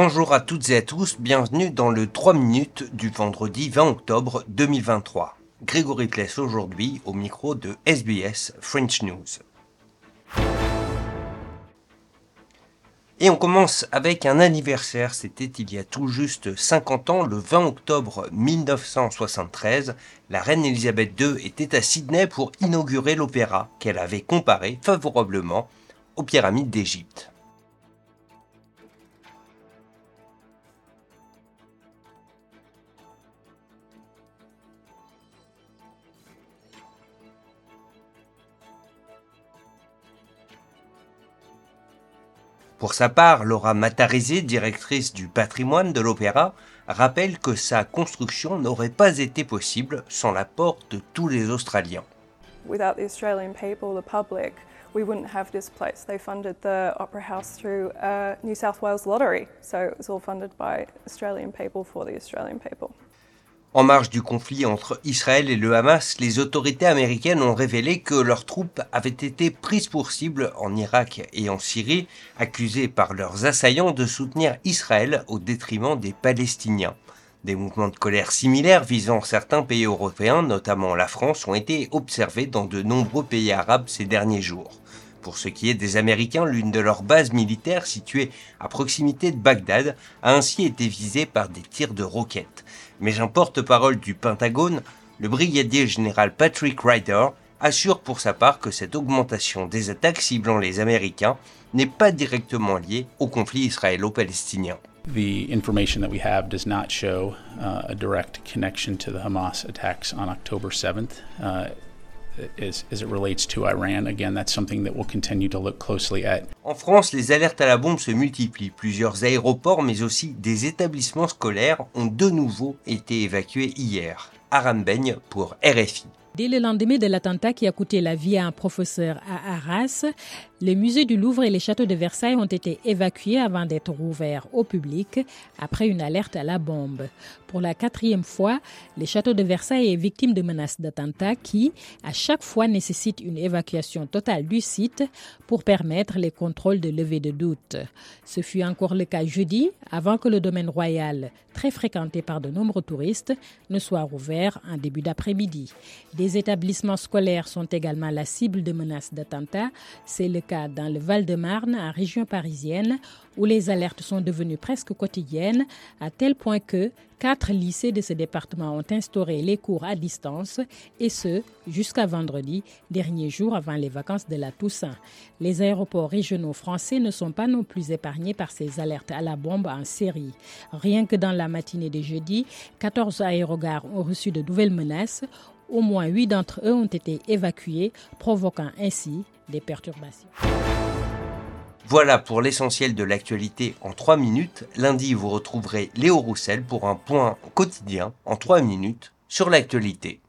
Bonjour à toutes et à tous, bienvenue dans le 3 minutes du vendredi 20 octobre 2023. Grégory Pless aujourd'hui au micro de SBS French News. Et on commence avec un anniversaire, c'était il y a tout juste 50 ans, le 20 octobre 1973, la reine Elisabeth II était à Sydney pour inaugurer l'opéra qu'elle avait comparé favorablement aux pyramides d'Égypte. Pour sa part, Laura Matarizzi, directrice du patrimoine de l'opéra, rappelle que sa construction n'aurait pas été possible sans l'apport de tous les Australiens. Without the Australian people, the public, we wouldn't have this place. They funded the Opera House through a New South Wales lottery, so it was all funded by Australian people for the Australian people. En marge du conflit entre Israël et le Hamas, les autorités américaines ont révélé que leurs troupes avaient été prises pour cible en Irak et en Syrie, accusées par leurs assaillants de soutenir Israël au détriment des Palestiniens. Des mouvements de colère similaires visant certains pays européens, notamment la France, ont été observés dans de nombreux pays arabes ces derniers jours. Pour ce qui est des Américains, l'une de leurs bases militaires située à proximité de Bagdad a ainsi été visée par des tirs de roquettes mais un porte-parole du Pentagone, le brigadier général Patrick Ryder, assure pour sa part que cette augmentation des attaques ciblant les Américains n'est pas directement liée au conflit israélo-palestinien. The information that we have does not show uh, a direct connection to the Hamas attacks on October 7th. Uh, en France, les alertes à la bombe se multiplient. Plusieurs aéroports, mais aussi des établissements scolaires ont de nouveau été évacués hier. Aram Beigne pour RFI. Dès le lendemain de l'attentat qui a coûté la vie à un professeur à Arras, les musées du Louvre et les châteaux de Versailles ont été évacués avant d'être rouverts au public après une alerte à la bombe. Pour la quatrième fois, les châteaux de Versailles est victime de menaces d'attentat qui, à chaque fois, nécessitent une évacuation totale du site pour permettre les contrôles de levée de doute. Ce fut encore le cas jeudi, avant que le domaine royal, très fréquenté par de nombreux touristes, ne soit rouvert en début d'après-midi. Des établissements scolaires sont également la cible de menaces d'attentats. C'est le dans le Val-de-Marne, en région parisienne, où les alertes sont devenues presque quotidiennes, à tel point que quatre lycées de ce département ont instauré les cours à distance, et ce, jusqu'à vendredi, dernier jour avant les vacances de la Toussaint. Les aéroports régionaux français ne sont pas non plus épargnés par ces alertes à la bombe en série. Rien que dans la matinée de jeudi, 14 aérogares ont reçu de nouvelles menaces au moins huit d'entre eux ont été évacués, provoquant ainsi des perturbations. Voilà pour l'essentiel de l'actualité en 3 minutes. Lundi, vous retrouverez Léo Roussel pour un point quotidien en 3 minutes sur l'actualité.